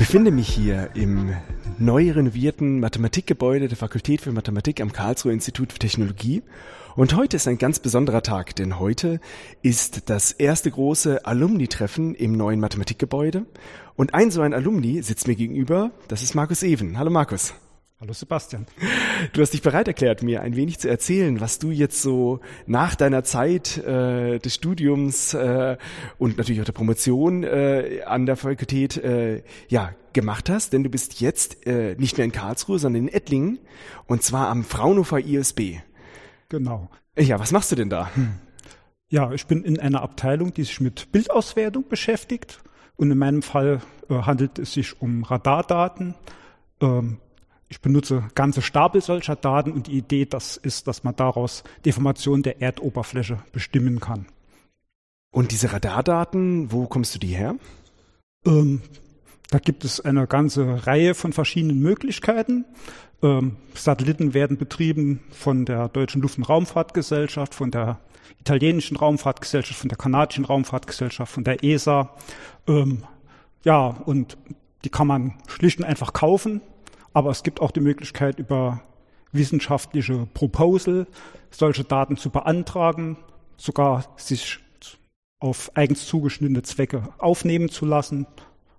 befinde mich hier im neu renovierten Mathematikgebäude der Fakultät für Mathematik am Karlsruher Institut für Technologie. Und heute ist ein ganz besonderer Tag, denn heute ist das erste große Alumni-Treffen im neuen Mathematikgebäude. Und ein so ein Alumni sitzt mir gegenüber, das ist Markus Even. Hallo Markus. Hallo Sebastian. Du hast dich bereit erklärt, mir ein wenig zu erzählen, was du jetzt so nach deiner Zeit äh, des Studiums äh, und natürlich auch der Promotion äh, an der Fakultät äh, ja gemacht hast, denn du bist jetzt äh, nicht mehr in Karlsruhe, sondern in Ettlingen und zwar am Fraunhofer ISB. Genau. Ja, was machst du denn da? Hm. Ja, ich bin in einer Abteilung, die sich mit Bildauswertung beschäftigt und in meinem Fall äh, handelt es sich um Radardaten. Ähm, ich benutze ganze Stapel solcher Daten und die Idee das ist, dass man daraus Deformation der Erdoberfläche bestimmen kann. Und diese Radardaten, wo kommst du die her? Ähm, da gibt es eine ganze Reihe von verschiedenen Möglichkeiten. Ähm, Satelliten werden betrieben von der Deutschen Luft- und Raumfahrtgesellschaft, von der italienischen Raumfahrtgesellschaft, von der kanadischen Raumfahrtgesellschaft, von der ESA. Ähm, ja, und die kann man schlicht und einfach kaufen aber es gibt auch die Möglichkeit, über wissenschaftliche Proposal solche Daten zu beantragen, sogar sich auf eigens zugeschnittene Zwecke aufnehmen zu lassen.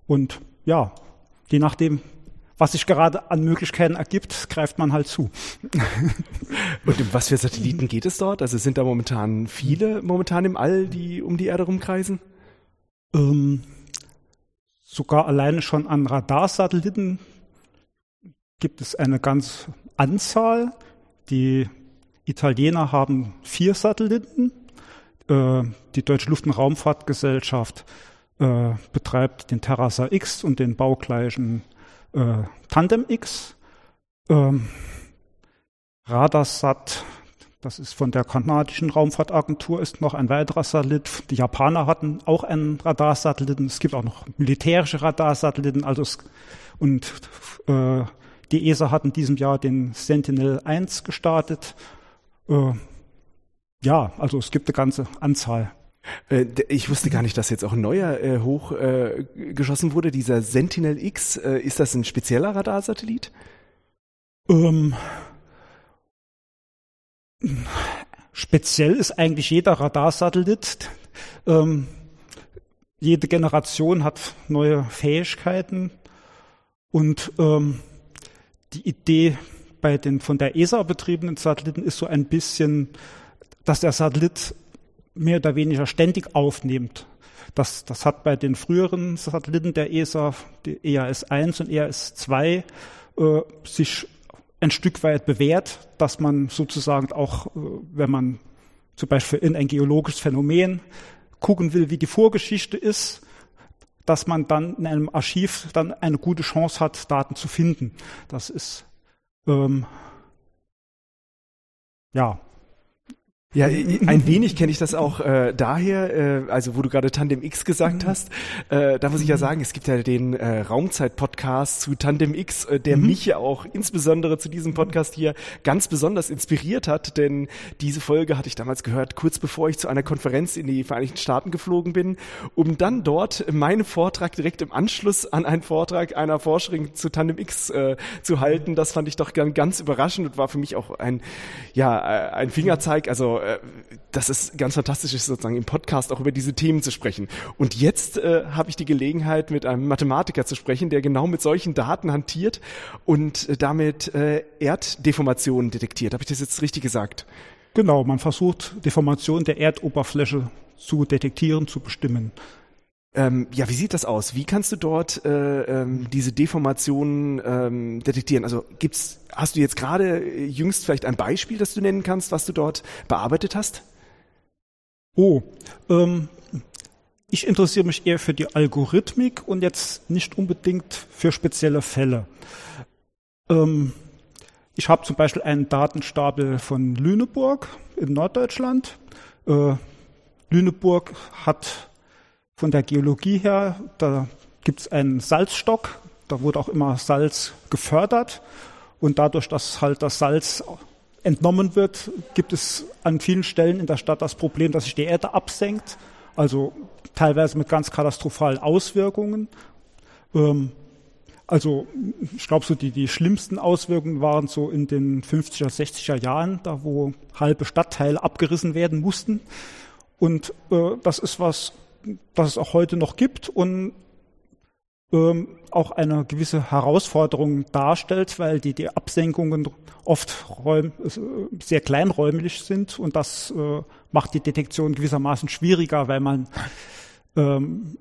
Und ja, je nachdem, was sich gerade an Möglichkeiten ergibt, greift man halt zu. Und um was für Satelliten geht es dort? Also sind da momentan viele momentan im All, die um die Erde rumkreisen? Ähm, sogar alleine schon an Radarsatelliten gibt es eine ganz Anzahl. Die Italiener haben vier Satelliten. Äh, die Deutsche Luft- und Raumfahrtgesellschaft äh, betreibt den Terrasa X und den baugleichen äh, Tandem X. Ähm, Radarsat, das ist von der kanadischen Raumfahrtagentur, ist noch ein weiterer Satellit. Die Japaner hatten auch einen Radarsatelliten. Es gibt auch noch militärische Radarsatelliten. Also es, und äh, die ESA hat in diesem Jahr den Sentinel-1 gestartet. Äh, ja, also es gibt eine ganze Anzahl. Äh, ich wusste gar nicht, dass jetzt auch ein neuer äh, hochgeschossen äh, wurde, dieser Sentinel X. Äh, ist das ein spezieller Radarsatellit? Ähm, speziell ist eigentlich jeder Radarsatellit. Ähm, jede Generation hat neue Fähigkeiten und ähm, die Idee bei den von der ESA betriebenen Satelliten ist so ein bisschen, dass der Satellit mehr oder weniger ständig aufnimmt. Das, das hat bei den früheren Satelliten der ESA, die EAS 1 und EAS 2, äh, sich ein Stück weit bewährt, dass man sozusagen auch, äh, wenn man zum Beispiel in ein geologisches Phänomen gucken will, wie die Vorgeschichte ist, dass man dann in einem Archiv dann eine gute Chance hat, Daten zu finden. Das ist ähm, ja ja, ein wenig kenne ich das auch äh, daher, äh, also wo du gerade Tandem X gesagt hast, äh, da muss ich ja sagen, es gibt ja den äh, Raumzeit-Podcast zu Tandem X, äh, der mhm. mich ja auch insbesondere zu diesem Podcast hier ganz besonders inspiriert hat, denn diese Folge hatte ich damals gehört, kurz bevor ich zu einer Konferenz in die Vereinigten Staaten geflogen bin, um dann dort meinen Vortrag direkt im Anschluss an einen Vortrag einer Forscherin zu Tandem X äh, zu halten. Das fand ich doch ganz überraschend und war für mich auch ein, ja, äh, ein Fingerzeig, also äh, dass es ganz fantastisch ist, sozusagen im Podcast auch über diese Themen zu sprechen. Und jetzt äh, habe ich die Gelegenheit, mit einem Mathematiker zu sprechen, der genau mit solchen Daten hantiert und äh, damit äh, Erddeformationen detektiert. Habe ich das jetzt richtig gesagt? Genau, man versucht Deformation der Erdoberfläche zu detektieren, zu bestimmen. Ähm, ja, wie sieht das aus? Wie kannst du dort äh, ähm, diese Deformationen ähm, detektieren? Also gibt's, hast du jetzt gerade äh, jüngst vielleicht ein Beispiel, das du nennen kannst, was du dort bearbeitet hast? Oh, ähm, ich interessiere mich eher für die Algorithmik und jetzt nicht unbedingt für spezielle Fälle. Ähm, ich habe zum Beispiel einen Datenstapel von Lüneburg in Norddeutschland. Äh, Lüneburg hat von der Geologie her, da gibt es einen Salzstock, da wurde auch immer Salz gefördert und dadurch, dass halt das Salz entnommen wird, gibt es an vielen Stellen in der Stadt das Problem, dass sich die Erde absenkt, also teilweise mit ganz katastrophalen Auswirkungen. Ähm, also ich glaube, so die, die schlimmsten Auswirkungen waren so in den 50er, 60er Jahren, da wo halbe Stadtteile abgerissen werden mussten. Und äh, das ist was, das es auch heute noch gibt und ähm, auch eine gewisse Herausforderung darstellt, weil die, die Absenkungen oft räum, äh, sehr kleinräumlich sind und das äh, macht die Detektion gewissermaßen schwieriger, weil man ähm,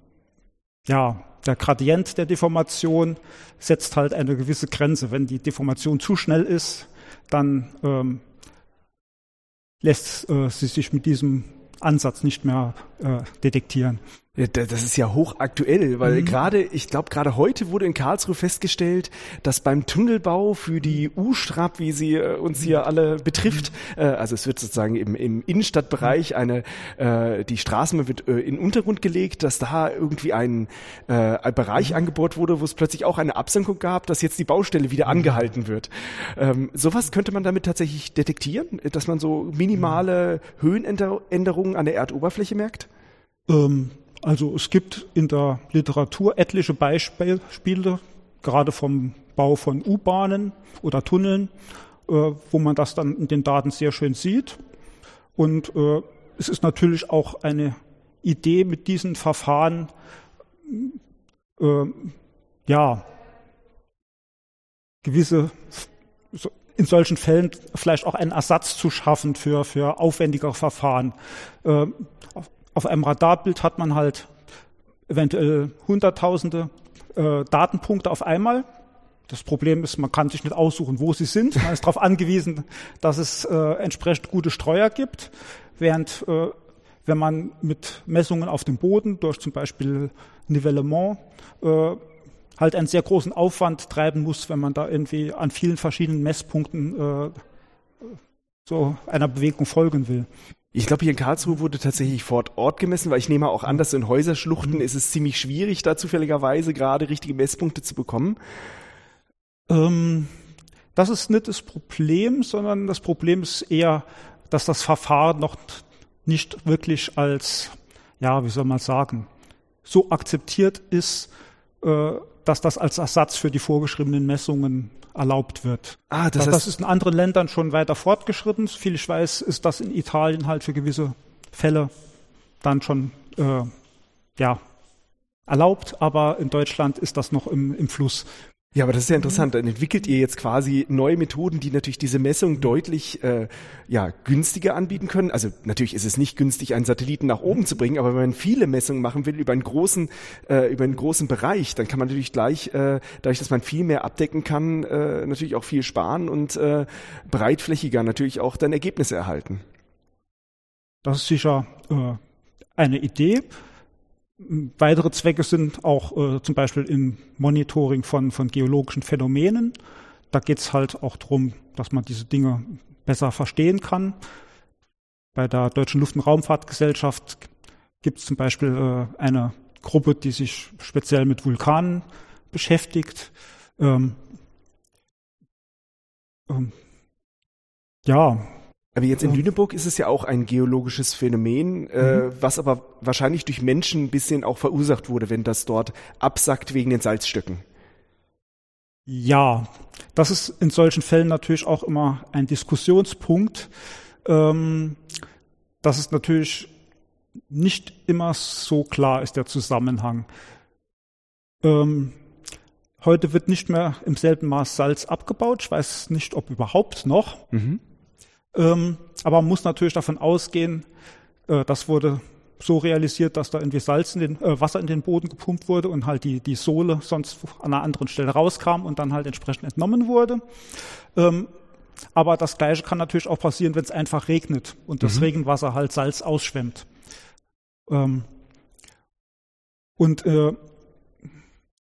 ja der Gradient der Deformation setzt halt eine gewisse Grenze. Wenn die Deformation zu schnell ist, dann ähm, lässt äh, sie sich mit diesem Ansatz nicht mehr äh, detektieren. Das ist ja hochaktuell, weil mhm. gerade, ich glaube, gerade heute wurde in Karlsruhe festgestellt, dass beim Tunnelbau für die U-Strap, wie sie äh, uns hier alle betrifft, mhm. äh, also es wird sozusagen im, im Innenstadtbereich eine, äh, die Straßen wird äh, in Untergrund gelegt, dass da irgendwie ein, ein Bereich mhm. angebohrt wurde, wo es plötzlich auch eine Absenkung gab, dass jetzt die Baustelle wieder mhm. angehalten wird. Ähm, sowas könnte man damit tatsächlich detektieren, dass man so minimale mhm. Höhenänderungen an der Erdoberfläche merkt? Ähm also es gibt in der Literatur etliche Beispiele, gerade vom Bau von U-Bahnen oder Tunneln, äh, wo man das dann in den Daten sehr schön sieht. Und äh, es ist natürlich auch eine Idee mit diesen Verfahren, äh, ja, gewisse, in solchen Fällen vielleicht auch einen Ersatz zu schaffen für, für aufwendigere Verfahren. Auf einem Radarbild hat man halt eventuell Hunderttausende äh, Datenpunkte auf einmal. Das Problem ist, man kann sich nicht aussuchen, wo sie sind. Man ist darauf angewiesen, dass es äh, entsprechend gute Streuer gibt, während äh, wenn man mit Messungen auf dem Boden durch zum Beispiel Nivellement äh, halt einen sehr großen Aufwand treiben muss, wenn man da irgendwie an vielen verschiedenen Messpunkten äh, so einer Bewegung folgen will. Ich glaube, hier in Karlsruhe wurde tatsächlich vor Ort gemessen, weil ich nehme auch an, dass in Häuserschluchten mhm. ist es ziemlich schwierig, da zufälligerweise gerade richtige Messpunkte zu bekommen. Ähm, das ist nicht das Problem, sondern das Problem ist eher, dass das Verfahren noch nicht wirklich als, ja, wie soll man sagen, so akzeptiert ist, dass das als Ersatz für die vorgeschriebenen Messungen erlaubt wird. Ah, das, das, das ist in anderen Ländern schon weiter fortgeschritten. Soviel ich weiß, ist das in Italien halt für gewisse Fälle dann schon äh, ja, erlaubt, aber in Deutschland ist das noch im, im Fluss. Ja, aber das ist ja interessant. Dann entwickelt ihr jetzt quasi neue Methoden, die natürlich diese Messung deutlich äh, ja, günstiger anbieten können. Also natürlich ist es nicht günstig, einen Satelliten nach oben zu bringen, aber wenn man viele Messungen machen will über einen großen, äh, über einen großen Bereich, dann kann man natürlich gleich, äh, dadurch, dass man viel mehr abdecken kann, äh, natürlich auch viel sparen und äh, breitflächiger natürlich auch dann Ergebnisse erhalten. Das ist sicher äh, eine Idee. Weitere Zwecke sind auch äh, zum Beispiel im Monitoring von, von geologischen Phänomenen. Da geht es halt auch darum, dass man diese Dinge besser verstehen kann. Bei der Deutschen Luft- und Raumfahrtgesellschaft gibt es zum Beispiel äh, eine Gruppe, die sich speziell mit Vulkanen beschäftigt. Ähm, ähm, ja, aber jetzt in Lüneburg ist es ja auch ein geologisches Phänomen, äh, mhm. was aber wahrscheinlich durch Menschen ein bisschen auch verursacht wurde, wenn das dort absackt wegen den Salzstöcken. Ja, das ist in solchen Fällen natürlich auch immer ein Diskussionspunkt. Ähm, dass es natürlich nicht immer so klar ist, der Zusammenhang. Ähm, heute wird nicht mehr im selben Maß Salz abgebaut. Ich weiß nicht, ob überhaupt noch. Mhm. Ähm, aber man muss natürlich davon ausgehen, äh, das wurde so realisiert, dass da irgendwie Salz in den, äh, Wasser in den Boden gepumpt wurde und halt die, die Sohle sonst an einer anderen Stelle rauskam und dann halt entsprechend entnommen wurde. Ähm, aber das Gleiche kann natürlich auch passieren, wenn es einfach regnet und das mhm. Regenwasser halt Salz ausschwemmt. Ähm, und äh,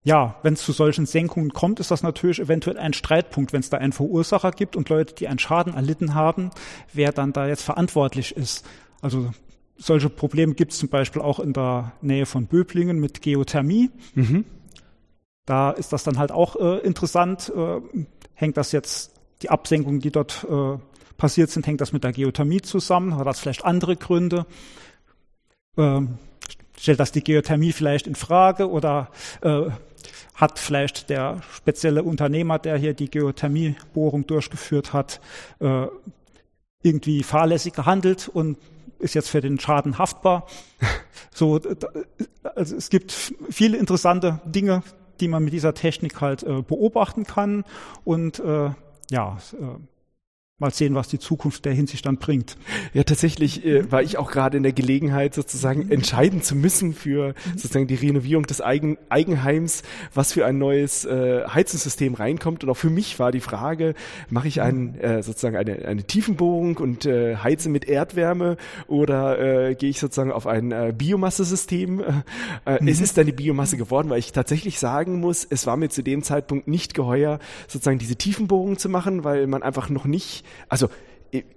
ja, wenn es zu solchen Senkungen kommt, ist das natürlich eventuell ein Streitpunkt, wenn es da einen Verursacher gibt und Leute, die einen Schaden erlitten haben, wer dann da jetzt verantwortlich ist. Also solche Probleme gibt es zum Beispiel auch in der Nähe von Böblingen mit Geothermie. Mhm. Da ist das dann halt auch äh, interessant. Äh, hängt das jetzt, die Absenkungen, die dort äh, passiert sind, hängt das mit der Geothermie zusammen? Hat das vielleicht andere Gründe? Ähm, stellt das die Geothermie vielleicht in Frage oder äh, hat vielleicht der spezielle Unternehmer, der hier die Geothermiebohrung durchgeführt hat, äh, irgendwie fahrlässig gehandelt und ist jetzt für den Schaden haftbar. So, also es gibt viele interessante Dinge, die man mit dieser Technik halt äh, beobachten kann und äh, ja, äh, Mal sehen, was die Zukunft der Hinsicht dann bringt. Ja, tatsächlich äh, war ich auch gerade in der Gelegenheit, sozusagen entscheiden zu müssen für sozusagen die Renovierung des Eigen Eigenheims, was für ein neues äh, Heizungssystem reinkommt. Und auch für mich war die Frage, mache ich ein, äh, sozusagen eine, eine Tiefenbohrung und äh, heize mit Erdwärme oder äh, gehe ich sozusagen auf ein äh, Biomassesystem? Äh, mhm. Es ist dann die Biomasse geworden, weil ich tatsächlich sagen muss, es war mir zu dem Zeitpunkt nicht geheuer, sozusagen diese Tiefenbohrung zu machen, weil man einfach noch nicht also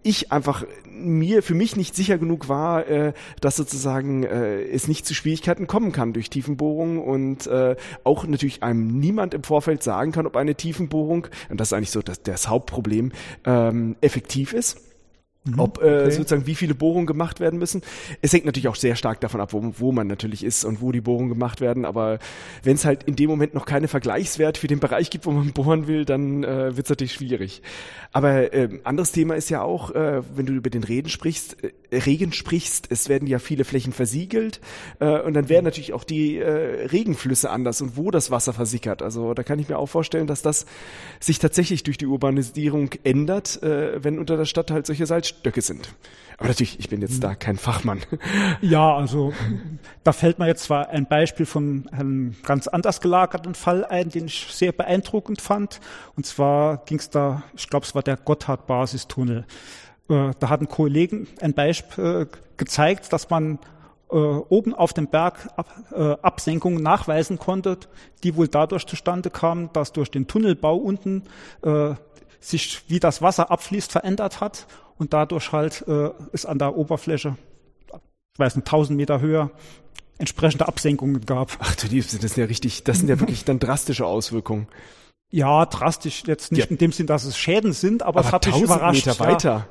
ich einfach mir für mich nicht sicher genug war, äh, dass sozusagen äh, es nicht zu Schwierigkeiten kommen kann durch Tiefenbohrungen und äh, auch natürlich einem niemand im Vorfeld sagen kann, ob eine Tiefenbohrung und das ist eigentlich so das, das Hauptproblem ähm, effektiv ist. Mhm, ob äh, okay. sozusagen wie viele Bohrungen gemacht werden müssen. Es hängt natürlich auch sehr stark davon ab, wo, wo man natürlich ist und wo die Bohrungen gemacht werden. Aber wenn es halt in dem Moment noch keine Vergleichswert für den Bereich gibt, wo man bohren will, dann äh, wird es natürlich schwierig. Aber äh, anderes Thema ist ja auch, äh, wenn du über den Regen sprichst, äh, Regen sprichst, es werden ja viele Flächen versiegelt äh, und dann werden natürlich auch die äh, Regenflüsse anders und wo das Wasser versickert. Also da kann ich mir auch vorstellen, dass das sich tatsächlich durch die Urbanisierung ändert, wenn unter der Stadt halt solche Salzstöcke sind. Aber natürlich, ich bin jetzt da kein Fachmann. Ja, also da fällt mir jetzt zwar ein Beispiel von einem ganz anders gelagerten Fall ein, den ich sehr beeindruckend fand. Und zwar ging es da, ich glaube, es war der Gotthard-Basistunnel. Äh, da hatten Kollegen ein Beispiel äh, gezeigt, dass man äh, oben auf dem Berg Absenkungen nachweisen konnte, die wohl dadurch zustande kamen, dass durch den Tunnelbau unten sich, wie das Wasser abfließt, verändert hat und dadurch halt äh, ist an der Oberfläche, ich weiß nicht, 1000 Meter höher, entsprechende Absenkungen gab. Ach du Liebste, das sind ja richtig, das sind ja wirklich dann drastische Auswirkungen. Ja, drastisch jetzt nicht ja. in dem Sinn, dass es Schäden sind, aber, aber es hat mich überrascht. Meter weiter.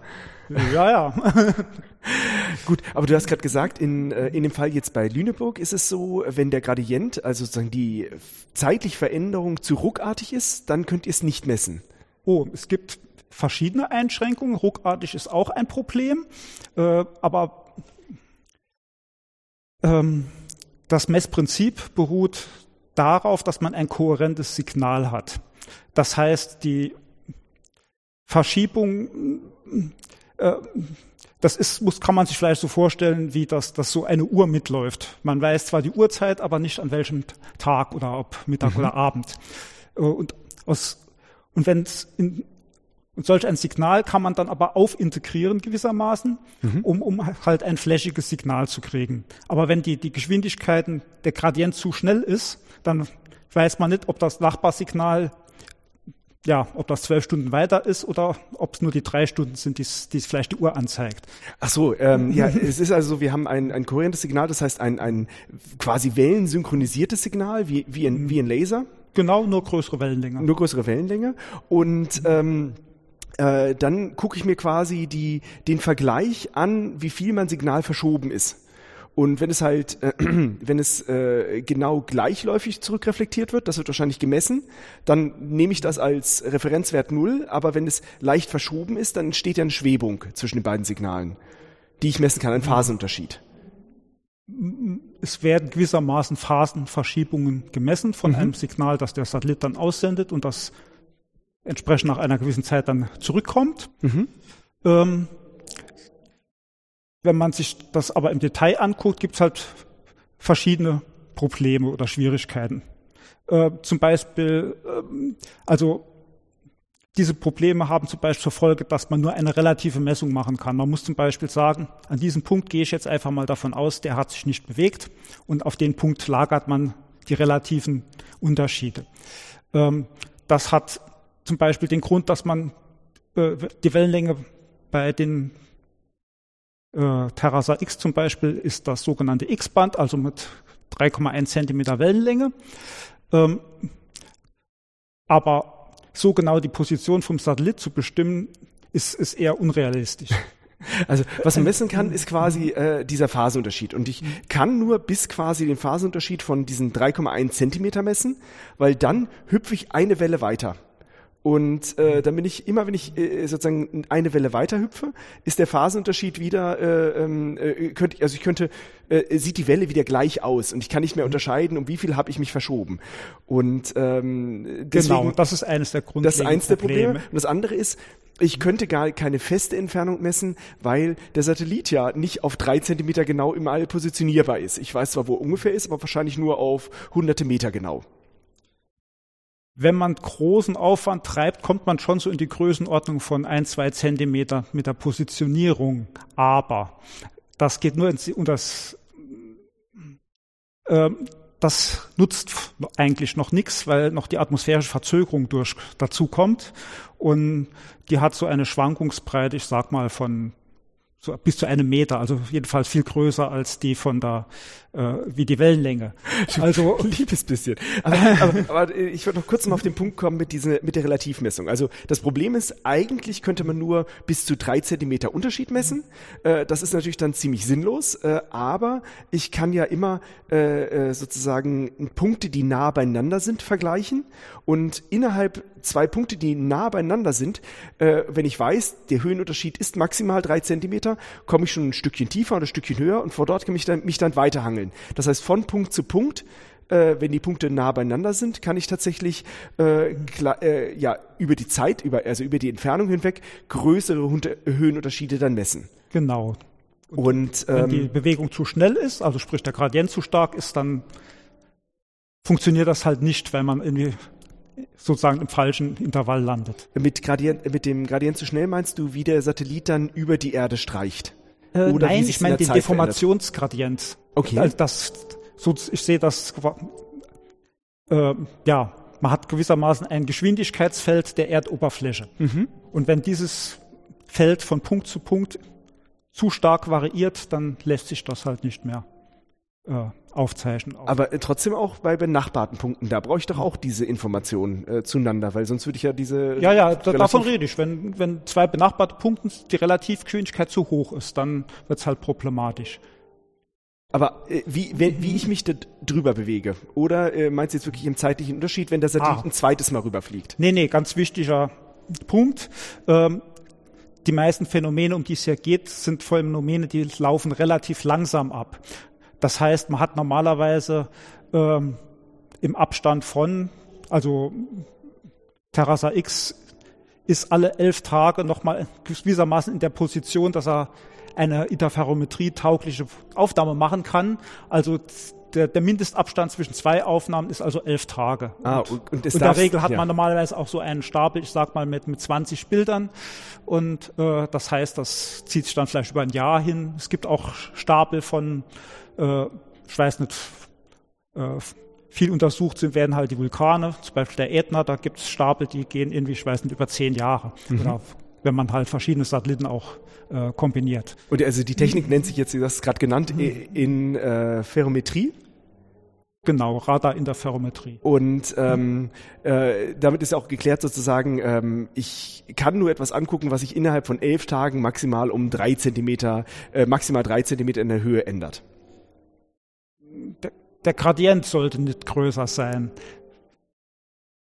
Ja, ja. Gut, aber du hast gerade gesagt, in, äh, in dem Fall jetzt bei Lüneburg ist es so, wenn der Gradient, also sozusagen die zeitliche Veränderung zu ruckartig ist, dann könnt ihr es nicht messen. Oh, es gibt verschiedene Einschränkungen. Ruckartig ist auch ein Problem, äh, aber ähm, das Messprinzip beruht darauf, dass man ein kohärentes Signal hat. Das heißt, die Verschiebung, äh, das ist, muss, kann man sich vielleicht so vorstellen, wie das, dass so eine Uhr mitläuft. Man weiß zwar die Uhrzeit, aber nicht an welchem Tag oder ob Mittag mhm. oder Abend. Äh, und, aus, und wenn es in, und solch ein Signal kann man dann aber aufintegrieren gewissermaßen, mhm. um, um halt ein flächiges Signal zu kriegen. Aber wenn die, die Geschwindigkeiten, der Gradient zu schnell ist, dann weiß man nicht, ob das Nachbarsignal ja, ob das zwölf Stunden weiter ist oder ob es nur die drei Stunden sind, die es vielleicht die Uhr anzeigt. Ach so, ähm, ja, es ist also, wir haben ein, ein kohärentes Signal, das heißt ein, ein quasi wellensynchronisiertes Signal, wie, wie, ein, wie ein Laser. Genau, nur größere Wellenlänge. Nur größere Wellenlänge. Und ähm, äh, dann gucke ich mir quasi die, den Vergleich an, wie viel mein Signal verschoben ist. Und wenn es halt, äh, wenn es äh, genau gleichläufig zurückreflektiert wird, das wird wahrscheinlich gemessen, dann nehme ich das als Referenzwert null. Aber wenn es leicht verschoben ist, dann entsteht ja eine Schwebung zwischen den beiden Signalen, die ich messen kann, ein Phasenunterschied. Es werden gewissermaßen Phasenverschiebungen gemessen von mhm. einem Signal, das der Satellit dann aussendet und das entsprechend nach einer gewissen Zeit dann zurückkommt. Mhm. Ähm, wenn man sich das aber im Detail anguckt, gibt es halt verschiedene Probleme oder Schwierigkeiten. Äh, zum Beispiel, äh, also diese Probleme haben zum Beispiel zur Folge, dass man nur eine relative Messung machen kann. Man muss zum Beispiel sagen, an diesem Punkt gehe ich jetzt einfach mal davon aus, der hat sich nicht bewegt und auf den Punkt lagert man die relativen Unterschiede. Ähm, das hat zum Beispiel den Grund, dass man äh, die Wellenlänge bei den äh, Terrasa X zum Beispiel ist das sogenannte X-Band, also mit 3,1 Zentimeter Wellenlänge. Ähm, aber so genau die Position vom Satellit zu bestimmen, ist, ist eher unrealistisch. Also was man messen kann, ist quasi äh, dieser Phasenunterschied. Und ich kann nur bis quasi den Phasenunterschied von diesen 3,1 Zentimeter messen, weil dann hüpfe ich eine Welle weiter. Und äh, dann bin ich immer, wenn ich äh, sozusagen eine Welle weiter hüpfe, ist der Phasenunterschied wieder, äh, ähm, äh, könnte, also ich könnte, äh, sieht die Welle wieder gleich aus und ich kann nicht mehr unterscheiden, um wie viel habe ich mich verschoben. Und ähm, deswegen, genau, das ist eines der Grundprobleme. Das ist eines der Probleme. Und das andere ist, ich könnte gar keine feste Entfernung messen, weil der Satellit ja nicht auf drei Zentimeter genau im All positionierbar ist. Ich weiß zwar, wo er ungefähr ist, aber wahrscheinlich nur auf hunderte Meter genau wenn man großen Aufwand treibt, kommt man schon so in die Größenordnung von ein, zwei Zentimeter mit der Positionierung. Aber das geht nur ins, und das, äh, das nutzt eigentlich noch nichts, weil noch die atmosphärische Verzögerung durch dazu kommt. Und die hat so eine Schwankungsbreite, ich sag mal, von so bis zu einem Meter, also jedenfalls viel größer als die von der, äh, wie die Wellenlänge. Also liebes bisschen. Aber, aber, aber ich würde noch kurz mal auf den Punkt kommen mit dieser, mit der Relativmessung. Also das Problem ist, eigentlich könnte man nur bis zu drei Zentimeter Unterschied messen. Äh, das ist natürlich dann ziemlich sinnlos, äh, aber ich kann ja immer äh, äh sozusagen Punkte, die nah beieinander sind, vergleichen und innerhalb zwei Punkte, die nah beieinander sind, äh, wenn ich weiß, der Höhenunterschied ist maximal drei Zentimeter, komme ich schon ein Stückchen tiefer oder ein Stückchen höher und vor dort kann ich dann, mich dann weiterhangeln. Das heißt, von Punkt zu Punkt äh, wenn die Punkte nah beieinander sind, kann ich tatsächlich äh, äh, ja über die Zeit, über also über die Entfernung hinweg größere Höhenunterschiede dann messen. Genau. Und, und wenn ähm, die Bewegung zu schnell ist, also sprich der Gradient zu stark ist, dann funktioniert das halt nicht, weil man irgendwie sozusagen im falschen Intervall landet. Mit, Gradient, mit dem Gradient zu schnell meinst du, wie der Satellit dann über die Erde streicht? Äh, Oder nein, ich meine den Zeit Deformationsgradient. Okay. Also das, so, ich sehe das, äh, ja, man hat gewissermaßen ein Geschwindigkeitsfeld der Erdoberfläche. Mhm. Und wenn dieses Feld von Punkt zu Punkt zu stark variiert, dann lässt sich das halt nicht mehr äh, aufzeichnen. Auch. Aber äh, trotzdem auch bei benachbarten Punkten, da brauche ich doch auch diese Informationen äh, zueinander, weil sonst würde ich ja diese. Ja, ja, da, davon rede ich. Wenn, wenn zwei benachbarte Punkte die Relativgeschwindigkeit zu hoch ist, dann wird es halt problematisch. Aber äh, wie, wenn, wie ich mich da drüber bewege? Oder äh, meinst du jetzt wirklich im zeitlichen Unterschied, wenn der Satellit ah. ein zweites Mal rüberfliegt? Nee, nee, ganz wichtiger Punkt. Ähm, die meisten Phänomene, um die es hier geht, sind Phänomene, die laufen relativ langsam ab. Das heißt, man hat normalerweise ähm, im Abstand von, also Terrassa X ist alle elf Tage nochmal gewissermaßen in der Position, dass er eine Interferometrie-taugliche Aufnahme machen kann. Also der, der Mindestabstand zwischen zwei Aufnahmen ist also elf Tage. Ah, und, und in der Regel hat ja. man normalerweise auch so einen Stapel, ich sag mal mit, mit 20 Bildern. Und äh, das heißt, das zieht sich dann vielleicht über ein Jahr hin. Es gibt auch Stapel von äh, ich weiß nicht, äh, viel untersucht sind, werden halt die Vulkane, zum Beispiel der Ätna, da gibt es Stapel, die gehen irgendwie, ich weiß nicht, über zehn Jahre. Mhm. Oder wenn man halt verschiedene Satelliten auch äh, kombiniert. Und also die Technik nennt sich jetzt, du hast es gerade genannt, mhm. in äh, Ferrometrie. Genau, Radar in der Ferrometrie. Und ähm, äh, damit ist auch geklärt sozusagen, ähm, ich kann nur etwas angucken, was sich innerhalb von elf Tagen maximal um drei Zentimeter, äh, maximal drei Zentimeter in der Höhe ändert der, Gradient sollte nicht größer sein.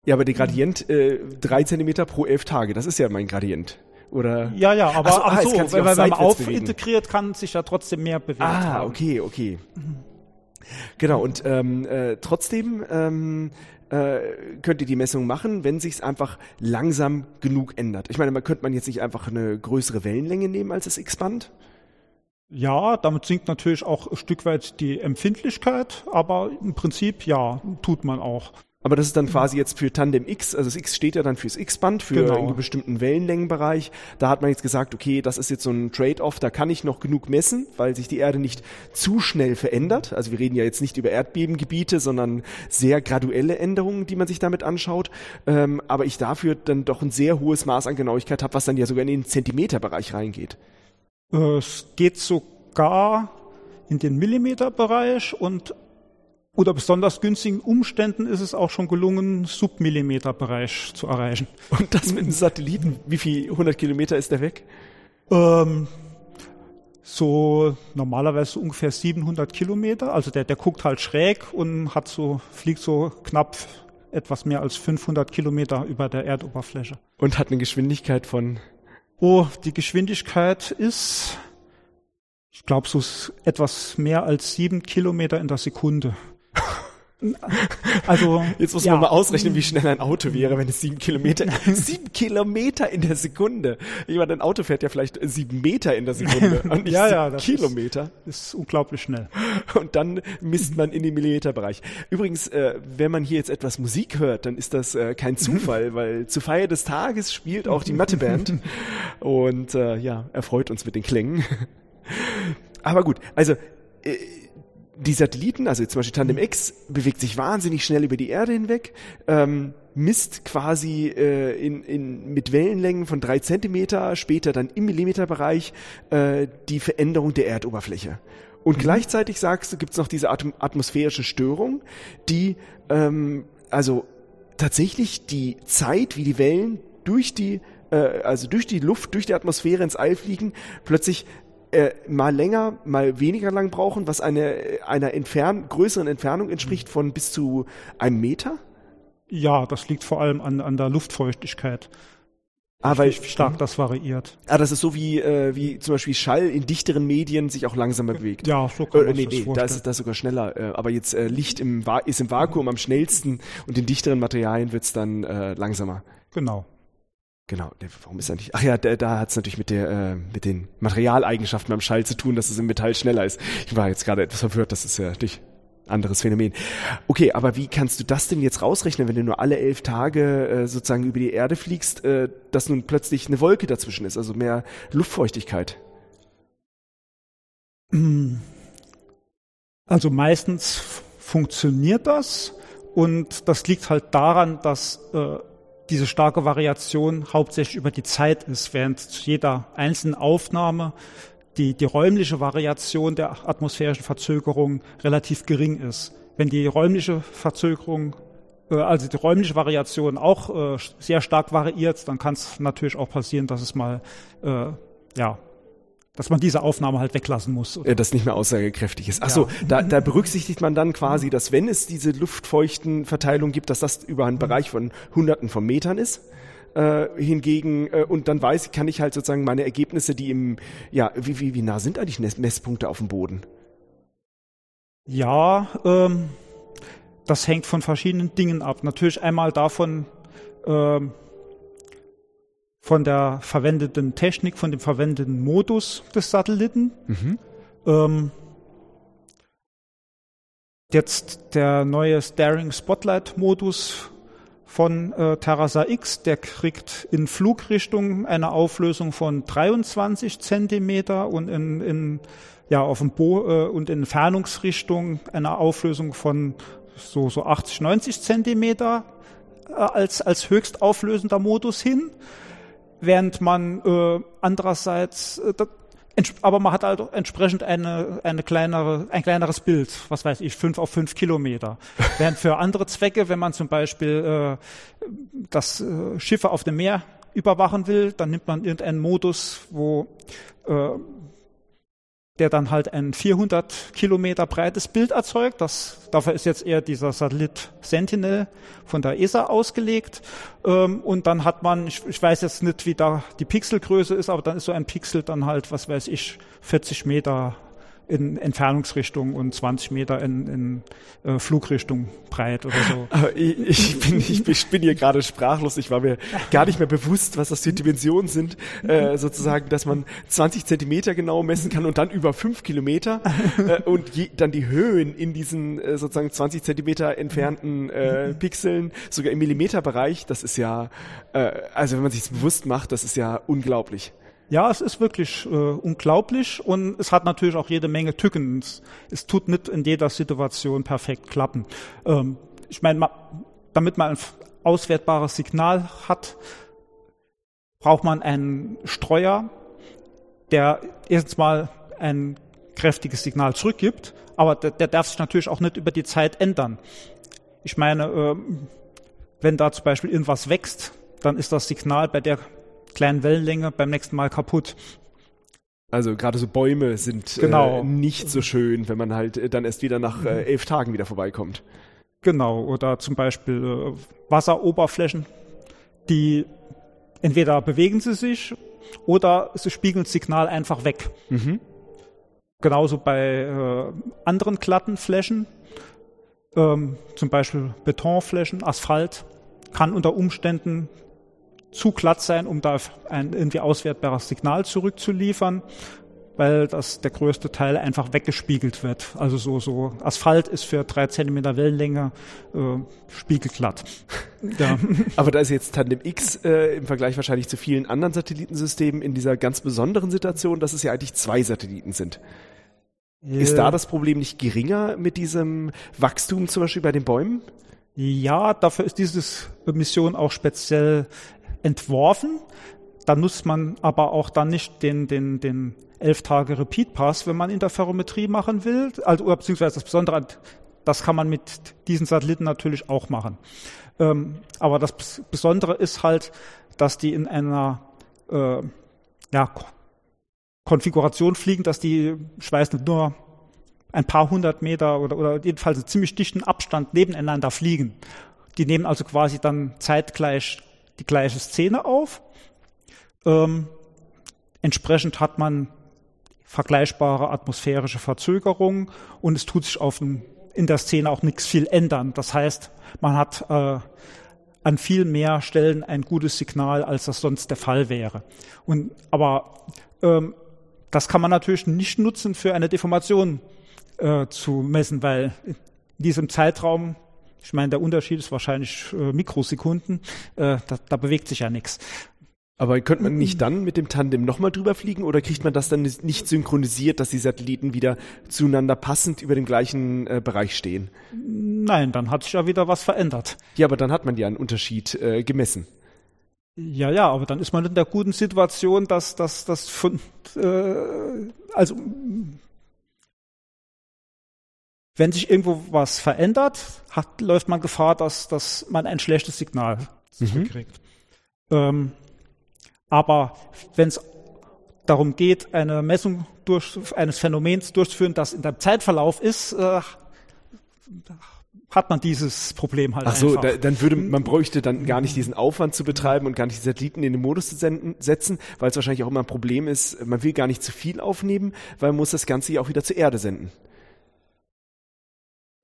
Ja, aber der Gradient äh, drei Zentimeter pro elf Tage, das ist ja mein Gradient. Oder? Ja, ja, aber so, ach so, wenn, man auf integriert, kann sich ja trotzdem mehr bewegen. Ah, haben. okay, okay. Genau, und ähm, äh, trotzdem ähm, äh, könnt ihr die Messung machen, wenn sich es einfach langsam genug ändert. Ich meine, man könnte man jetzt nicht einfach eine größere Wellenlänge nehmen als das X-Band? Ja, damit sinkt natürlich auch ein Stück weit die Empfindlichkeit, aber im Prinzip ja, tut man auch. Aber das ist dann quasi jetzt für Tandem X, also das X steht ja dann fürs X-Band, für genau. einen bestimmten Wellenlängenbereich. Da hat man jetzt gesagt, okay, das ist jetzt so ein Trade-off, da kann ich noch genug messen, weil sich die Erde nicht zu schnell verändert. Also wir reden ja jetzt nicht über Erdbebengebiete, sondern sehr graduelle Änderungen, die man sich damit anschaut. Ähm, aber ich dafür dann doch ein sehr hohes Maß an Genauigkeit habe, was dann ja sogar in den Zentimeterbereich reingeht. Es geht sogar in den Millimeterbereich und unter besonders günstigen Umständen ist es auch schon gelungen, Submillimeterbereich zu erreichen. Und das mit einem Satelliten? Wie viel 100 Kilometer ist der weg? Ähm, so normalerweise ungefähr 700 Kilometer. Also der, der guckt halt schräg und hat so, fliegt so knapp etwas mehr als 500 Kilometer über der Erdoberfläche. Und hat eine Geschwindigkeit von? Oh, die Geschwindigkeit ist, ich glaube, so etwas mehr als sieben Kilometer in der Sekunde. Also jetzt muss ja. man mal ausrechnen, wie schnell ein Auto wäre, wenn es sieben Kilometer, sieben Kilometer in der Sekunde. Ich meine, ein Auto fährt ja vielleicht sieben Meter in der Sekunde und nicht ja, ja, Kilometer. Ist, ist, unglaublich schnell. Und dann misst man in den Millimeterbereich. Übrigens, äh, wenn man hier jetzt etwas Musik hört, dann ist das äh, kein Zufall, weil zur Feier des Tages spielt auch die Matheband und äh, ja, erfreut uns mit den Klängen. Aber gut, also äh, die Satelliten, also zum Beispiel Tandem X, bewegt sich wahnsinnig schnell über die Erde hinweg, ähm, misst quasi äh, in, in, mit Wellenlängen von drei Zentimeter, später dann im Millimeterbereich äh, die Veränderung der Erdoberfläche. Und mhm. gleichzeitig sagst du, gibt's noch diese Atom atmosphärische Störung, die ähm, also tatsächlich die Zeit, wie die Wellen durch die äh, also durch die Luft, durch die Atmosphäre ins All fliegen, plötzlich äh, mal länger, mal weniger lang brauchen, was eine, einer entfern größeren Entfernung entspricht von bis zu einem Meter? Ja, das liegt vor allem an, an der Luftfeuchtigkeit. Ah, weil, wie stark das variiert. Ah, das ist so wie, äh, wie zum Beispiel Schall in dichteren Medien sich auch langsamer bewegt. Ja, so kann äh, nee, nee, da ist das sogar schneller. Äh, aber jetzt äh, Licht im, ist im Vakuum am schnellsten und in dichteren Materialien wird's dann äh, langsamer. Genau. Genau, warum ist er nicht? Ach ja, da, da hat es natürlich mit der äh, mit den Materialeigenschaften beim Schall zu tun, dass es im Metall schneller ist. Ich war jetzt gerade etwas verwirrt, das ist ja nicht anderes Phänomen. Okay, aber wie kannst du das denn jetzt rausrechnen, wenn du nur alle elf Tage äh, sozusagen über die Erde fliegst, äh, dass nun plötzlich eine Wolke dazwischen ist, also mehr Luftfeuchtigkeit? Also meistens funktioniert das und das liegt halt daran, dass äh, diese starke Variation hauptsächlich über die Zeit ist, während zu jeder einzelnen Aufnahme die, die räumliche Variation der atmosphärischen Verzögerung relativ gering ist. Wenn die räumliche Verzögerung, äh, also die räumliche Variation auch äh, sehr stark variiert, dann kann es natürlich auch passieren, dass es mal äh, ja, dass man diese Aufnahme halt weglassen muss. Oder? Das nicht mehr aussagekräftig ist. Achso, ja. da, da berücksichtigt man dann quasi, dass wenn es diese luftfeuchten Verteilung gibt, dass das über einen Bereich von Hunderten von Metern ist. Äh, hingegen, äh, und dann weiß, kann ich halt sozusagen meine Ergebnisse, die im, ja, wie, wie, wie nah sind eigentlich Messpunkte auf dem Boden? Ja, ähm, das hängt von verschiedenen Dingen ab. Natürlich einmal davon, ähm, von der verwendeten Technik, von dem verwendeten Modus des Satelliten. Mhm. Ähm, jetzt der neue Staring Spotlight Modus von äh, Terrasa X, der kriegt in Flugrichtung eine Auflösung von 23 Zentimeter und in, in ja auf dem Bo äh, und in Entfernungsrichtung eine Auflösung von so so 80 90 Zentimeter äh, als als höchst auflösender Modus hin während man äh, andererseits, äh, aber man hat halt entsprechend eine, eine kleinere, ein kleineres Bild, was weiß ich, fünf auf fünf Kilometer. Während für andere Zwecke, wenn man zum Beispiel äh, das äh, Schiffe auf dem Meer überwachen will, dann nimmt man irgendeinen Modus, wo äh, der dann halt ein 400 Kilometer breites Bild erzeugt. Das, dafür ist jetzt eher dieser Satellit Sentinel von der ESA ausgelegt. Ähm, und dann hat man, ich, ich, weiß jetzt nicht, wie da die Pixelgröße ist, aber dann ist so ein Pixel dann halt, was weiß ich, 40 Meter in Entfernungsrichtung und 20 Meter in, in äh, Flugrichtung breit oder so. Ich, ich, bin, ich bin hier gerade sprachlos. Ich war mir gar nicht mehr bewusst, was das für Dimensionen sind. Äh, sozusagen, dass man 20 Zentimeter genau messen kann und dann über 5 Kilometer äh, und je, dann die Höhen in diesen äh, sozusagen 20 Zentimeter entfernten äh, Pixeln, sogar im Millimeterbereich. Das ist ja, äh, also wenn man sich bewusst macht, das ist ja unglaublich. Ja, es ist wirklich äh, unglaublich und es hat natürlich auch jede Menge Tücken. Es, es tut nicht in jeder Situation perfekt klappen. Ähm, ich meine, damit man ein auswertbares Signal hat, braucht man einen Streuer, der erstens mal ein kräftiges Signal zurückgibt, aber der, der darf sich natürlich auch nicht über die Zeit ändern. Ich meine, äh, wenn da zum Beispiel irgendwas wächst, dann ist das Signal bei der kleinen Wellenlänge beim nächsten Mal kaputt. Also gerade so Bäume sind Genau. äh, nicht so schön, wenn man halt äh, dann erst wieder nach äh, elf Tagen wieder vorbeikommt. Genau, oder zum Beispiel äh, Wasseroberflächen, die entweder bewegen sie sich oder sie spiegeln das Signal einfach weg. Mhm. Genauso bei äh, anderen glatten Flächen, ähm, zum Beispiel Betonflächen, Asphalt, kann unter Umständen zu glatt sein, um da ein irgendwie auswertbares Signal zurückzuliefern, weil das der größte Teil einfach weggespiegelt wird. Also so, so Asphalt ist für drei Zentimeter Wellenlänge äh, spiegelglatt. Ja. Aber da ist jetzt Tandem X äh, im Vergleich wahrscheinlich zu vielen anderen Satellitensystemen in dieser ganz besonderen Situation, dass es ja eigentlich zwei Satelliten sind. Ist da das Problem nicht geringer mit diesem Wachstum zum Beispiel bei den Bäumen? Ja, dafür ist diese Mission auch speziell entworfen. Da nutzt man aber auch dann nicht den, den, den 11 Tage Repeat Pass, wenn man Interferometrie machen will. Also, beziehungsweise das Besondere, das kann man mit diesen Satelliten natürlich auch machen. Ähm, aber das Bes- Besondere ist halt, dass die in einer äh, ja, Ko- Konfiguration fliegen, dass die, ich weiß nicht, nur ein paar hundert Meter oder, oder jedenfalls einen ziemlich dichten Abstand nebeneinander fliegen. Die nehmen also quasi dann zeitgleich die gleiche Szene auf. Ähm, entsprechend hat man vergleichbare atmosphärische Verzögerungen und es tut sich auf dem, in der Szene auch nichts viel ändern. Das heißt, man hat äh, an viel mehr Stellen ein gutes Signal, als das sonst der Fall wäre. Und, aber ähm, das kann man natürlich nicht nutzen für eine Deformation äh, zu messen, weil in diesem Zeitraum, ich meine, der Unterschied ist wahrscheinlich äh, Mikrosekunden, äh, da, da bewegt sich ja nichts. Aber könnte man nicht dann mit dem Tandem nochmal drüber fliegen oder kriegt man das dann nicht synchronisiert, dass die Satelliten wieder zueinander passend über dem gleichen äh, Bereich stehen? Nein, dann hat sich ja wieder was verändert. Ja, aber dann hat man ja einen Unterschied äh, gemessen. Ja, ja, aber dann ist man in der guten Situation, dass das von äh, also wenn sich irgendwo was verändert, hat, läuft man Gefahr, dass, dass man ein schlechtes Signal zurückkriegt. Ähm, aber wenn es darum geht, eine Messung durch, eines Phänomens durchzuführen, das in der Zeitverlauf ist, äh, hat man dieses Problem halt Ach so, einfach. da, dann würde man bräuchte dann gar nicht diesen Aufwand zu betreiben und gar nicht die Satelliten in den Modus zu senden, setzen, weil es wahrscheinlich auch immer ein Problem ist, man will gar nicht zu viel aufnehmen, weil man muss das Ganze ja auch wieder zur Erde senden.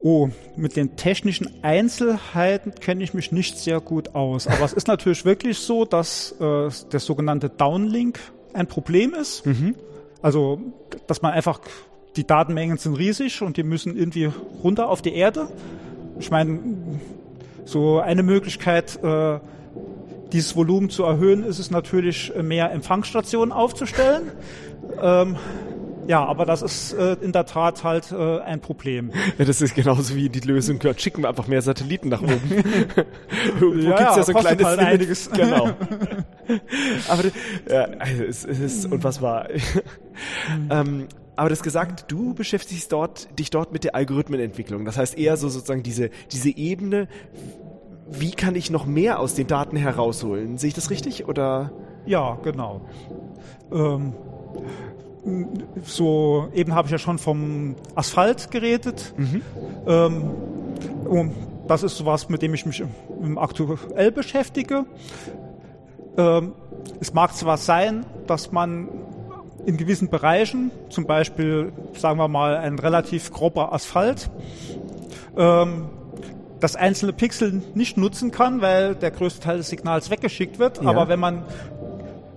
Oh, mit den technischen Einzelheiten kenne ich mich nicht sehr gut aus. Aber es ist natürlich wirklich so, dass äh, der sogenannte Downlink ein Problem ist. Also, dass man einfach, die Datenmengen sind riesig und die müssen irgendwie runter auf die Erde. Ich meine, so eine Möglichkeit, äh, dieses Volumen zu erhöhen, ist es natürlich, äh, mehr Empfangsstationen aufzustellen. Ähm, ja, aber das ist äh, in der Tat halt äh, ein Problem. Ja, das ist genauso wie die Lösung, ja, schicken wir einfach mehr Satelliten nach oben. Wo Ja, gibt's ja, so ein kleines halt einiges. Genau. aber ja, also es, es ist unfassbar. ähm, aber das gesagt, du beschäftigst dort, dich dort mit der Algorithmenentwicklung. Das heißt eher so sozusagen diese, diese Ebene, wie kann ich noch mehr aus den Daten herausholen? Sehe ich das richtig? Oder? Ja, genau. Ähm, so, eben habe ich ja schon vom Asphalt geredet. Ähm, und das ist sowas, mit dem ich mich ähm, aktuell beschäftige. Ähm, es mag zwar sein, dass man in gewissen Bereichen, zum Beispiel, sagen wir mal, ein relativ grober Asphalt, ähm, das einzelne Pixel nicht nutzen kann, weil der größte Teil des Signals weggeschickt wird. Ja. Aber wenn man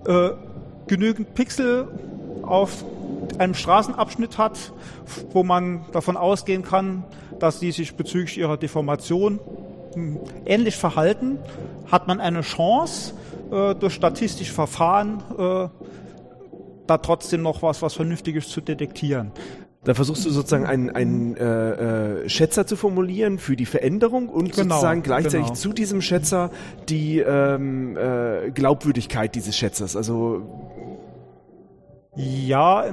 äh, genügend Pixel auf einem Straßenabschnitt hat, wo man davon ausgehen kann, dass die sich bezüglich ihrer Deformation hm, ähnlich verhalten, hat man eine Chance, äh, durch statistische Verfahren äh, da trotzdem noch was, was Vernünftiges zu detektieren. Da versuchst du sozusagen einen, einen äh, äh, Schätzer zu formulieren für die Veränderung und Genau, sozusagen gleichzeitig genau. zu diesem Schätzer die ähm, äh, Glaubwürdigkeit dieses Schätzers. Also Ja,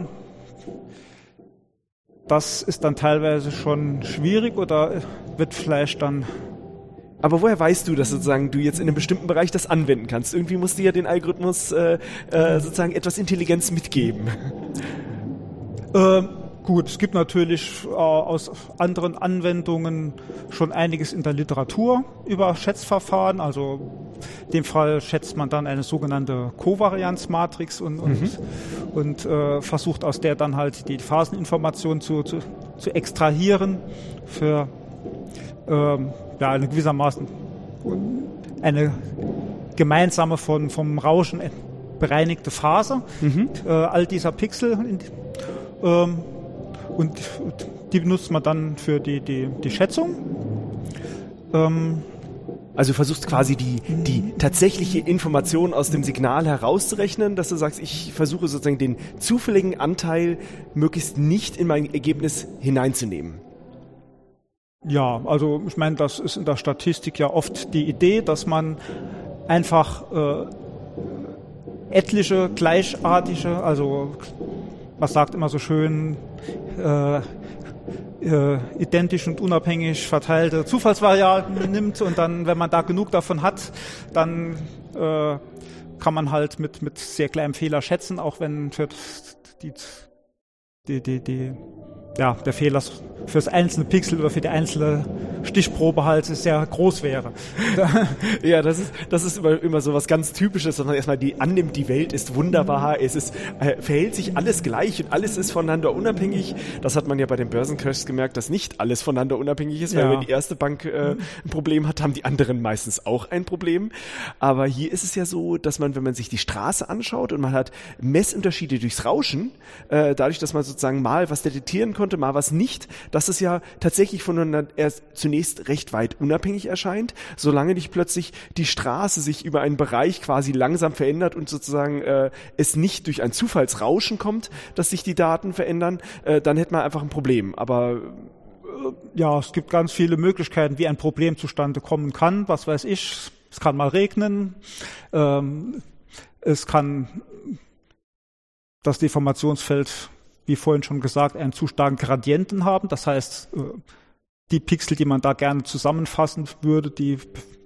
das ist dann teilweise schon schwierig oder wird vielleicht dann Aber woher weißt du, dass sozusagen du jetzt in einem bestimmten Bereich das anwenden kannst? Irgendwie musst du ja den Algorithmus äh, äh, sozusagen etwas Intelligenz mitgeben. Ähm, gut, es gibt natürlich äh, aus anderen Anwendungen schon einiges in der Literatur über Schätzverfahren. Also in dem Fall schätzt man dann eine sogenannte Kovarianzmatrix und, und, mhm. und äh, versucht aus der dann halt die Phaseninformation zu, zu, zu extrahieren für ähm, ja, eine gewissermaßen eine gemeinsame von, vom Rauschen bereinigte Phase mhm. äh, all dieser Pixel. In, ähm, und die benutzt man dann für die, die, die Schätzung. Ähm, also du versuchst quasi die, die tatsächliche Information aus dem Signal herauszurechnen, dass du sagst, ich versuche sozusagen den zufälligen Anteil möglichst nicht in mein Ergebnis hineinzunehmen. Ja, also ich meine, das ist in der Statistik ja oft die Idee, dass man einfach äh, etliche gleichartige, also man sagt immer so schön, äh, äh, identisch und unabhängig verteilte Zufallsvariablen nimmt und dann, wenn man da genug davon hat, dann äh, kann man halt mit, mit sehr kleinem Fehler schätzen, auch wenn für die, die, die, die ja, der Fehler fürs einzelne Pixel oder für die einzelne Stichprobe halt sehr groß wäre. ja, das ist, das ist immer, immer so was ganz Typisches, dass man erstmal die annimmt, die Welt ist wunderbar, es ist, äh, verhält sich alles gleich und alles ist voneinander unabhängig. Das hat man ja bei den Börsencrashs gemerkt, dass nicht alles voneinander unabhängig ist, weil ja. wenn die erste Bank äh, ein Problem hat, haben die anderen meistens auch ein Problem. Aber hier ist es ja so, dass man, wenn man sich die Straße anschaut und man hat Messunterschiede durchs Rauschen, äh, dadurch, dass man sozusagen mal was detektieren konnte, konnte, mal was nicht, dass es ja tatsächlich voneinander erst zunächst recht weit unabhängig erscheint, solange nicht plötzlich die Straße sich über einen Bereich quasi langsam verändert und sozusagen äh, es nicht durch ein Zufallsrauschen kommt, dass sich die Daten verändern, äh, dann hätte man einfach ein Problem. Aber äh, ja, es gibt ganz viele Möglichkeiten, wie ein Problem zustande kommen kann. Was weiß ich, es kann mal regnen, ähm, es kann das Deformationsfeld wie vorhin schon gesagt, einen zu starken Gradienten haben. Das heißt, äh, die Pixel, die man da gerne zusammenfassen würde, die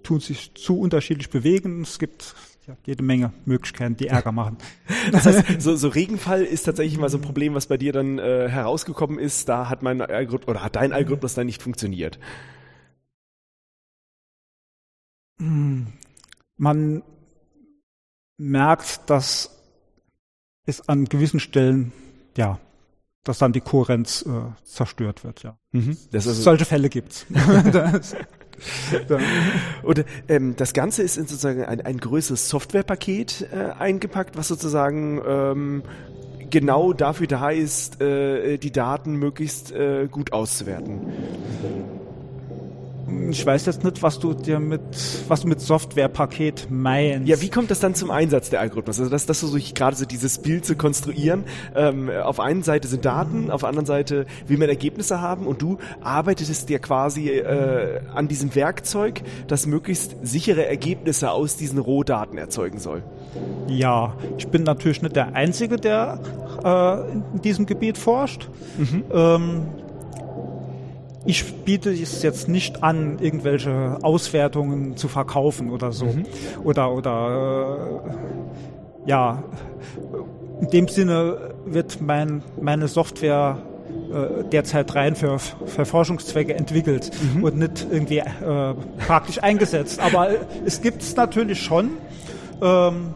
tun sich zu unterschiedlich bewegen. Es gibt ja, jede Menge Möglichkeiten, die Ärger machen. Das heißt, so, so Regenfall ist tatsächlich mal so ein Problem, was bei dir dann äh, herausgekommen ist. Da hat mein Algorithmus oder hat dein Algorithmus dann nicht funktioniert. Hm. Man merkt, dass es an gewissen Stellen ja dass dann die Kohärenz äh, zerstört wird, ja. Mhm. Also Solche Fälle gibt's. Und ähm, das Ganze ist in sozusagen ein, ein größeres Softwarepaket äh, eingepackt, was sozusagen ähm, genau dafür da ist, äh, die Daten möglichst äh, gut auszuwerten. Ich weiß jetzt nicht, was du dir mit, was mit Softwarepaket meinst. Ja, wie kommt das dann zum Einsatz der Algorithmus? Also, dass, dass du so gerade so dieses Bild zu konstruieren. Ähm, auf einer Seite sind Daten, auf der anderen Seite will man Ergebnisse haben und du arbeitest dir quasi äh, an diesem Werkzeug, das möglichst sichere Ergebnisse aus diesen Rohdaten erzeugen soll. Ja, ich bin natürlich nicht der Einzige, der äh, in diesem Gebiet forscht. Mhm. Ähm, ich biete es jetzt nicht an, irgendwelche Auswertungen zu verkaufen oder so. Mhm. Oder, oder äh, ja, in dem Sinne wird mein, meine Software äh, derzeit rein für, für Forschungszwecke entwickelt mhm. und nicht irgendwie äh, praktisch eingesetzt. Aber es gibt es natürlich schon. Ähm,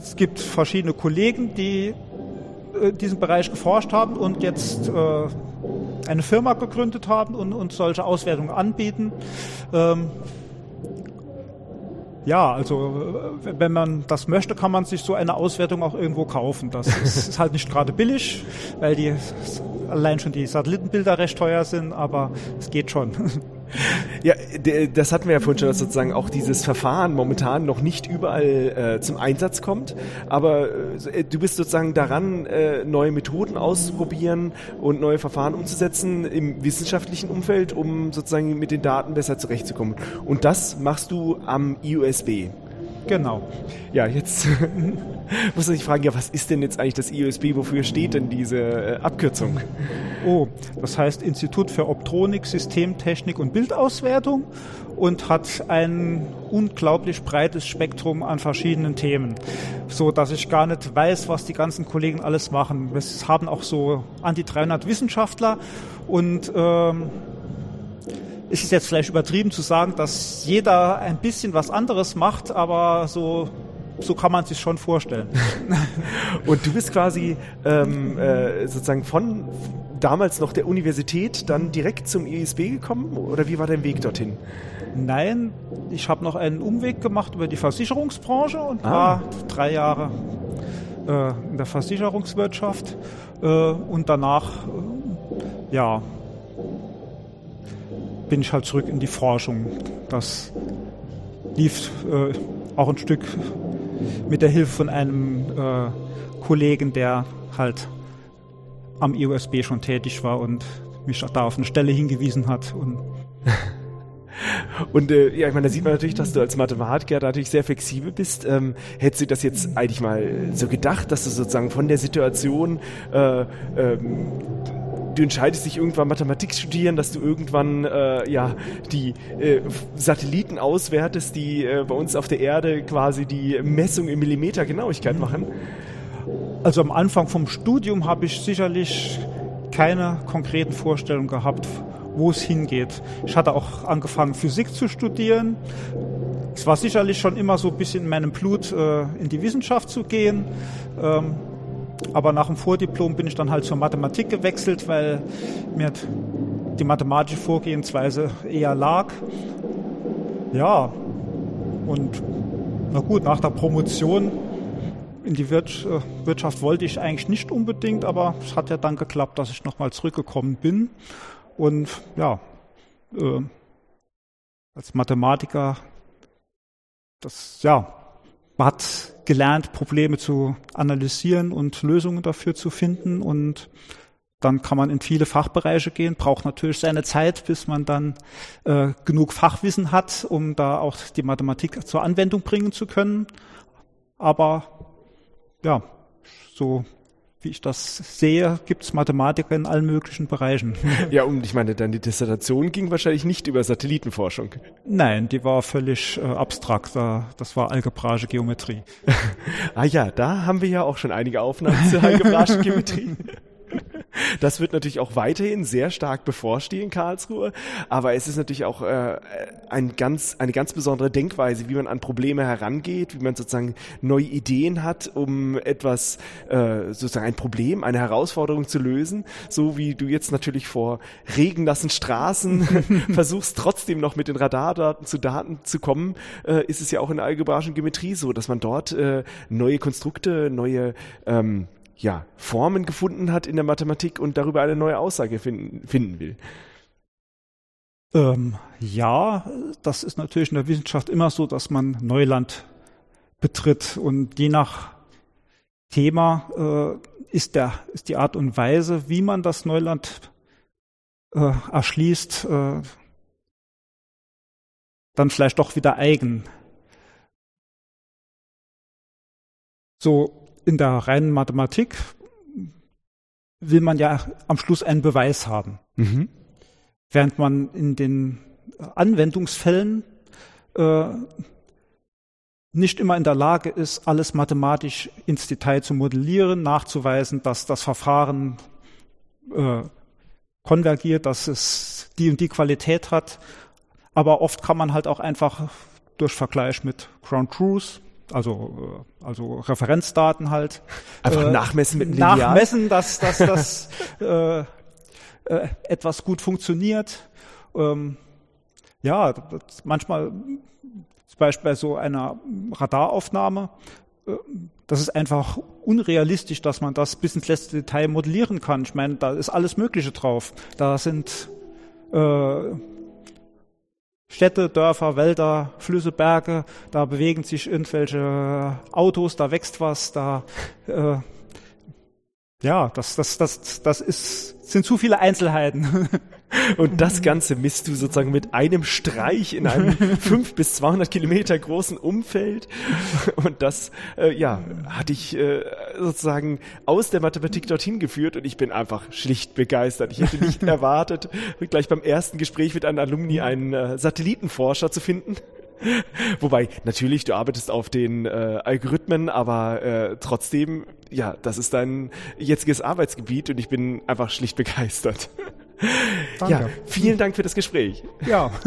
es gibt verschiedene Kollegen, die äh, diesen Bereich geforscht haben und jetzt äh, eine Firma gegründet haben und, und solche Auswertungen anbieten. Ähm, ja, also äh, wenn man das möchte, kann man sich so eine Auswertung auch irgendwo kaufen. Das ist halt nicht gerade billig, weil die allein schon die Satellitenbilder recht teuer sind, aber es geht schon. Ja, das hatten wir ja vorhin schon, dass sozusagen auch dieses Verfahren momentan noch nicht überall äh, zum Einsatz kommt. Aber äh, du bist sozusagen daran, äh, neue Methoden auszuprobieren und neue Verfahren umzusetzen im wissenschaftlichen Umfeld, um sozusagen mit den Daten besser zurechtzukommen. Und das machst du am IUSB. Genau. Ja, jetzt muss man sich fragen, ja, was ist denn jetzt eigentlich das IOSB? Wofür steht denn diese äh, Abkürzung? Oh, das heißt Institut für Optronik, Systemtechnik und Bildauswertung und hat ein unglaublich breites Spektrum an verschiedenen Themen, so dass ich gar nicht weiß, was die ganzen Kollegen alles machen. Wir haben auch so an die 300 Wissenschaftler und ähm, es ist jetzt vielleicht übertrieben zu sagen, dass jeder ein bisschen was anderes macht, aber so so kann man sich schon vorstellen. Und du bist quasi ähm, äh, sozusagen von damals noch der Universität dann direkt zum ISB gekommen oder wie war dein Weg dorthin? Nein, ich habe noch einen Umweg gemacht über die Versicherungsbranche und ah. war drei Jahre äh, in der Versicherungswirtschaft äh, und danach äh, ja bin ich halt zurück in die Forschung. Das lief äh, auch ein Stück mit der Hilfe von einem äh, Kollegen, der halt am IUSB schon tätig war und mich da auf eine Stelle hingewiesen hat. Und Und äh, ja, ich meine, da sieht man natürlich, dass du als Mathematiker natürlich sehr flexibel bist. Ähm, hättest du das jetzt eigentlich mal so gedacht, dass du sozusagen von der Situation äh, ähm, du entscheidest dich irgendwann Mathematik studieren, dass du irgendwann äh, ja die äh, Satelliten auswertest, die äh, bei uns auf der Erde quasi die Messung in Millimeter Genauigkeit machen? Also am Anfang vom Studium habe ich sicherlich keine konkreten Vorstellungen gehabt, wo es hingeht. Ich hatte auch angefangen, Physik zu studieren. Es war sicherlich schon immer so ein bisschen in meinem Blut, äh, in die Wissenschaft zu gehen. Ähm, aber nach dem Vordiplom bin ich dann halt zur Mathematik gewechselt, weil mir die mathematische Vorgehensweise eher lag. Ja, und na gut, nach der Promotion in die äh, Wirtschaft wollte ich eigentlich nicht unbedingt, aber es hat ja dann geklappt, dass ich nochmal zurückgekommen bin. Und ja, äh, als Mathematiker, das ja, man hat gelernt, Probleme zu analysieren und Lösungen dafür zu finden und dann kann man in viele Fachbereiche gehen, braucht natürlich seine Zeit, bis man dann äh, genug Fachwissen hat, um da auch die Mathematik zur Anwendung bringen zu können. Aber ja, so wie ich das sehe, gibt es Mathematiker in allen möglichen Bereichen. Ja, und ich meine, dann die Dissertation ging wahrscheinlich nicht über Satellitenforschung. Nein, die war völlig äh, abstrakt. Das war algebraische Geometrie. ah ja, da haben wir ja auch schon einige Aufnahmen zur algebraischen Geometrie. Das wird natürlich auch weiterhin sehr stark bevorstehen in Karlsruhe, aber es ist natürlich auch äh, ein ganz, eine ganz besondere Denkweise, wie man an Probleme herangeht, wie man sozusagen neue Ideen hat, um etwas, äh, sozusagen ein Problem, eine Herausforderung zu lösen, so wie du jetzt natürlich vor regennassen Straßen versuchst, trotzdem noch mit den Radardaten zu Daten zu kommen, äh, ist es ja auch in der algebraischen Geometrie so, dass man dort äh, neue Konstrukte, neue ähm, ja, Formen gefunden hat in der Mathematik und darüber eine neue Aussage finden, finden will. Ähm, ja, das ist natürlich in der Wissenschaft immer so, dass man Neuland betritt und je nach Thema äh, ist, der, ist die Art und Weise, wie man das Neuland äh, erschließt, äh, dann vielleicht doch wieder eigen. So in der reinen Mathematik will man ja am Schluss einen Beweis haben. Mhm. Während man in den Anwendungsfällen äh, nicht immer in der Lage ist, alles mathematisch ins Detail zu modellieren, nachzuweisen, dass das Verfahren äh, konvergiert, dass es die und die Qualität hat. Aber oft kann man halt auch einfach durch Vergleich mit Ground Truth also, äh, also Referenzdaten halt. Einfach äh, nachmessen mit Lineal? Nachmessen, dass, dass das äh, äh, etwas gut funktioniert. Ähm, ja, das, manchmal, zum Beispiel bei so einer Radaraufnahme, äh, das ist einfach unrealistisch, dass man das bis ins letzte Detail modellieren kann. Ich meine, da ist alles Mögliche drauf. Da sind äh, Städte, Dörfer, Wälder, Flüsse, Berge, da bewegen sich irgendwelche Autos, da wächst was, da äh, ja, das, das, das, das ist, sind zu viele Einzelheiten. Und das Ganze misst du sozusagen mit einem Streich in einem 5 bis 200 Kilometer großen Umfeld. Und das, äh, ja, hat dich äh, sozusagen aus der Mathematik dorthin geführt und ich bin einfach schlicht begeistert. Ich hätte nicht erwartet, gleich beim ersten Gespräch mit einem Alumni einen äh, Satellitenforscher zu finden. Wobei, natürlich, du arbeitest auf den äh, Algorithmen, aber äh, trotzdem, ja, das ist dein jetziges Arbeitsgebiet und ich bin einfach schlicht begeistert. Danke. Ja, vielen Dank für das Gespräch. Ja.